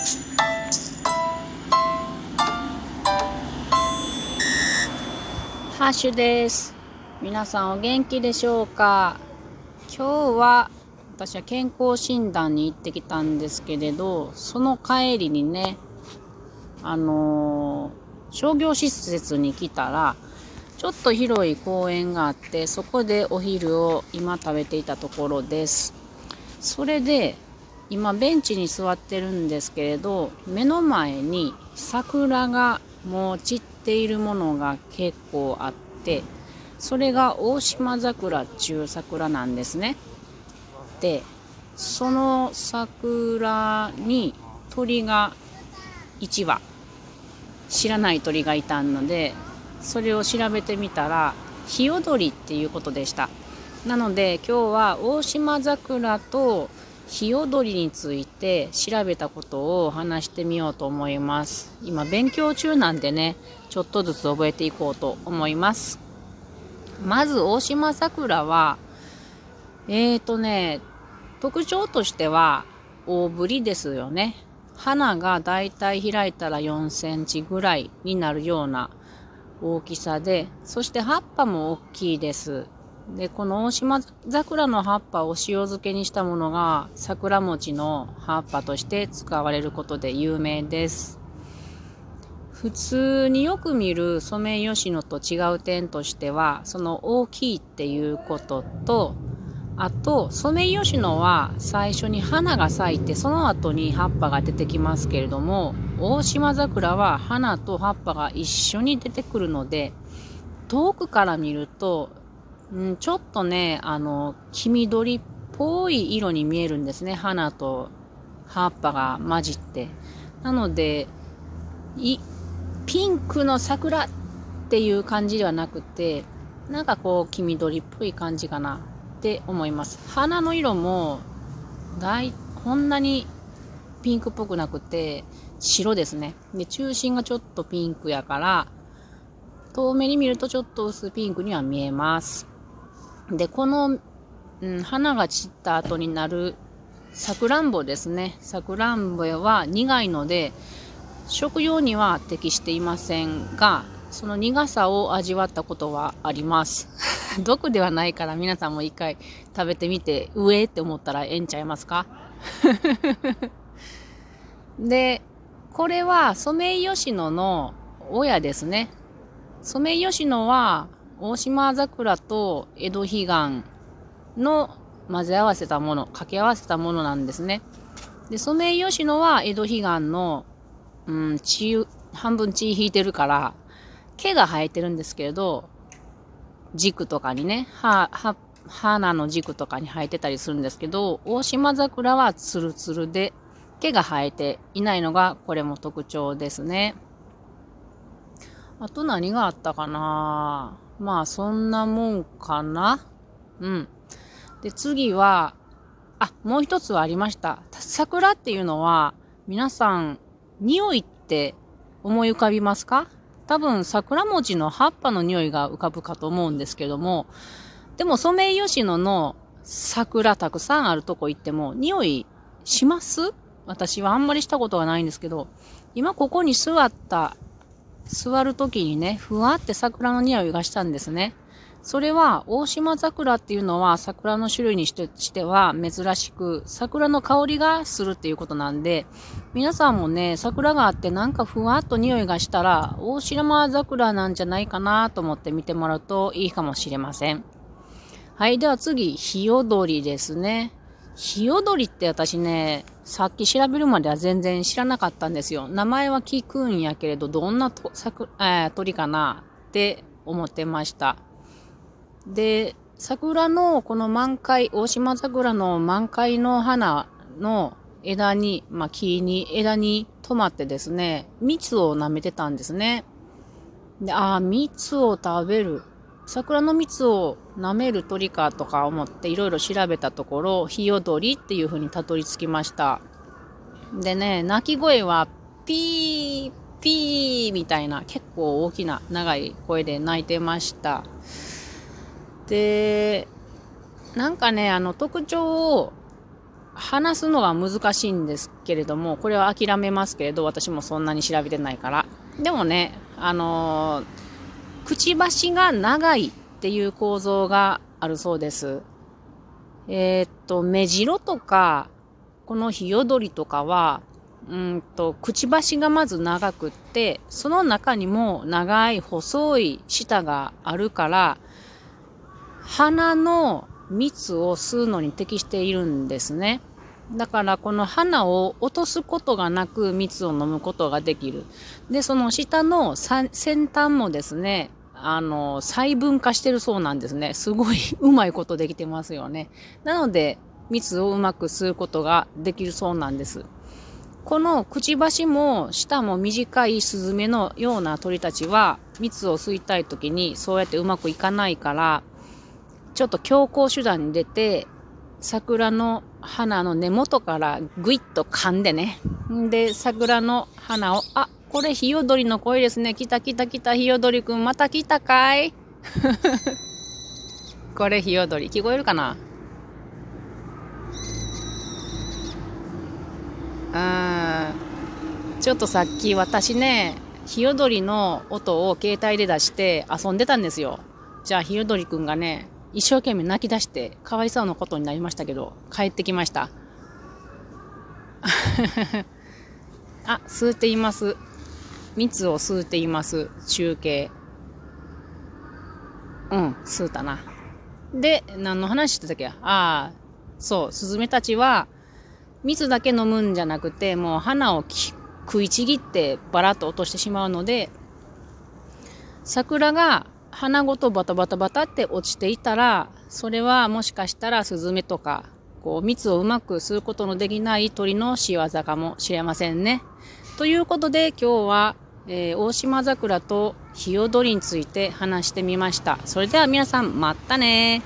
ハッシュです。皆さんお元気でしょうか？今日は私は健康診断に行ってきたんですけれど、その帰りにね、あのー商業施設に来たら、ちょっと広い公園があって、そこでお昼を今食べていたところです。それで、今ベンチに座ってるんですけれど、目の前に桜がもう散っているものが結構あって、それが大島桜中桜なんですね。で、その桜に鳥が1羽、知らない鳥がいたので、それを調べてみたら、ヒヨドリっていうことでした。なので今日は大島桜とヒヨドリについて調べたことを話してみようと思います。今勉強中なんでね、ちょっとずつ覚えていこうと思います。まず大島桜は、えーとね、特徴としては大ぶりですよね。花がだいたい開いたら4センチぐらいになるような大きさで、そして葉っぱも大きいです。で、この大島桜の葉っぱを塩漬けにしたものが桜餅の葉っぱとして使われることで有名です。普通によく見るソメイヨシノと違う点としては、その大きいっていうことと、あと、ソメイヨシノは最初に花が咲いて、その後に葉っぱが出てきますけれども、大島桜は花と葉っぱが一緒に出てくるので、遠くから見ると、うん、ちょっとね、あの、黄緑っぽい色に見えるんですね。花と葉っぱが混じって。なので、い、ピンクの桜っていう感じではなくて、なんかこう、黄緑っぽい感じかなって思います。花の色も、だい、こんなにピンクっぽくなくて、白ですね。で、中心がちょっとピンクやから、遠目に見るとちょっと薄ピンクには見えます。で、この、うん、花が散った後になるさくらんぼですね。さくらんぼは苦いので、食用には適していませんが、その苦さを味わったことはあります。毒ではないから皆さんも一回食べてみて、上って思ったらええんちゃいますか？で、これはソメイヨシノの親ですね。ソメイヨシノは大島桜と江戸彼岸の混ぜ合わせたもの、掛け合わせたものなんですね。で、ソメイヨシノは江戸彼岸の、うん、血、半分血引いてるから、毛が生えてるんですけれど、軸とかにね、は、は、花の軸とかに生えてたりするんですけど、大島桜はツルツルで、毛が生えていないのが、これも特徴ですね。あと何があったかな？まあそんなもんかなうん。で、次は、あ、もう一つはありました。桜っていうのは、皆さん、匂いって思い浮かびますか？多分桜餅の葉っぱの匂いが浮かぶかと思うんですけども、でもソメイヨシノの桜たくさんあるとこ行っても、匂いします？私はあんまりしたことがないんですけど、今ここに座った座るときにね、ふわって桜の匂いがしたんですね。それは、大島桜っていうのは桜の種類にしてしては珍しく、桜の香りがするっていうことなんで、皆さんもね、桜があってなんかふわっと匂いがしたら、大島桜なんじゃないかなと思って見てもらうといいかもしれません。はい、では次、ヒヨドリですね。ヒヨドリって私ね、さっき調べるまでは全然知らなかったんですよ。名前は聞くんやけれど、どんなとさく、えー鳥かな？って思ってました。で、桜のこの満開、大島桜の満開の花の枝に、まあ木に、枝に止まってですね、蜜を舐めてたんですね。で、ああ、蜜を食べる。桜の蜜を舐める鳥かとか思っていろいろ調べたところ、ヒヨドリっていう風にたどり着きました。でね、鳴き声はピー、ピーみたいな結構大きな長い声で鳴いてました。で、なんかね、あの特徴を話すのは難しいんですけれども、これは諦めますけれど、私もそんなに調べてないから。でもね、あのー、くちばしが長いっていう構造があるそうです。えー、っと、目白とか、このヒヨドリとかは、うんと、くちばしがまず長くって、その中にも長い細い舌があるから、鼻の蜜を吸うのに適しているんですね。だからこの花を落とすことがなく蜜を飲むことができる。で、その下の先端もですね、あの、細分化してるそうなんですね。すごい うまいことできてますよね。なので、蜜をうまく吸うことができるそうなんです。このくちばしも舌も短いスズメのような鳥たちは蜜を吸いたい時にそうやってうまくいかないからちょっと強行手段に出て桜の花の根元からぐいっと噛んでね。で、桜の花を、あ、これヒヨドリの声ですね。来た来た来たヒヨドリくん、また来たかい？これヒヨドリ。聞こえるかな？うん。ちょっとさっき私ね、ヒヨドリの音を携帯で出して遊んでたんですよ。じゃあヒヨドリくんがね、一生懸命泣き出してかわいそうなことになりましたけど、帰ってきました。あ、吸うています。蜜を吸うています。中継。うん、吸うたな。で、何の話してたっけ？ああ、そう、スズメたちは、蜜だけ飲むんじゃなくて、もう花を食いちぎってバラッと落としてしまうので、桜が花ごとバタバタバタって落ちていたら、それはもしかしたらスズメとか、こう蜜をうまく吸うことのできない鳥の仕業かもしれませんね。ということで今日は、えー、大島桜とヒヨドリについて話してみました。それでは皆さん、またね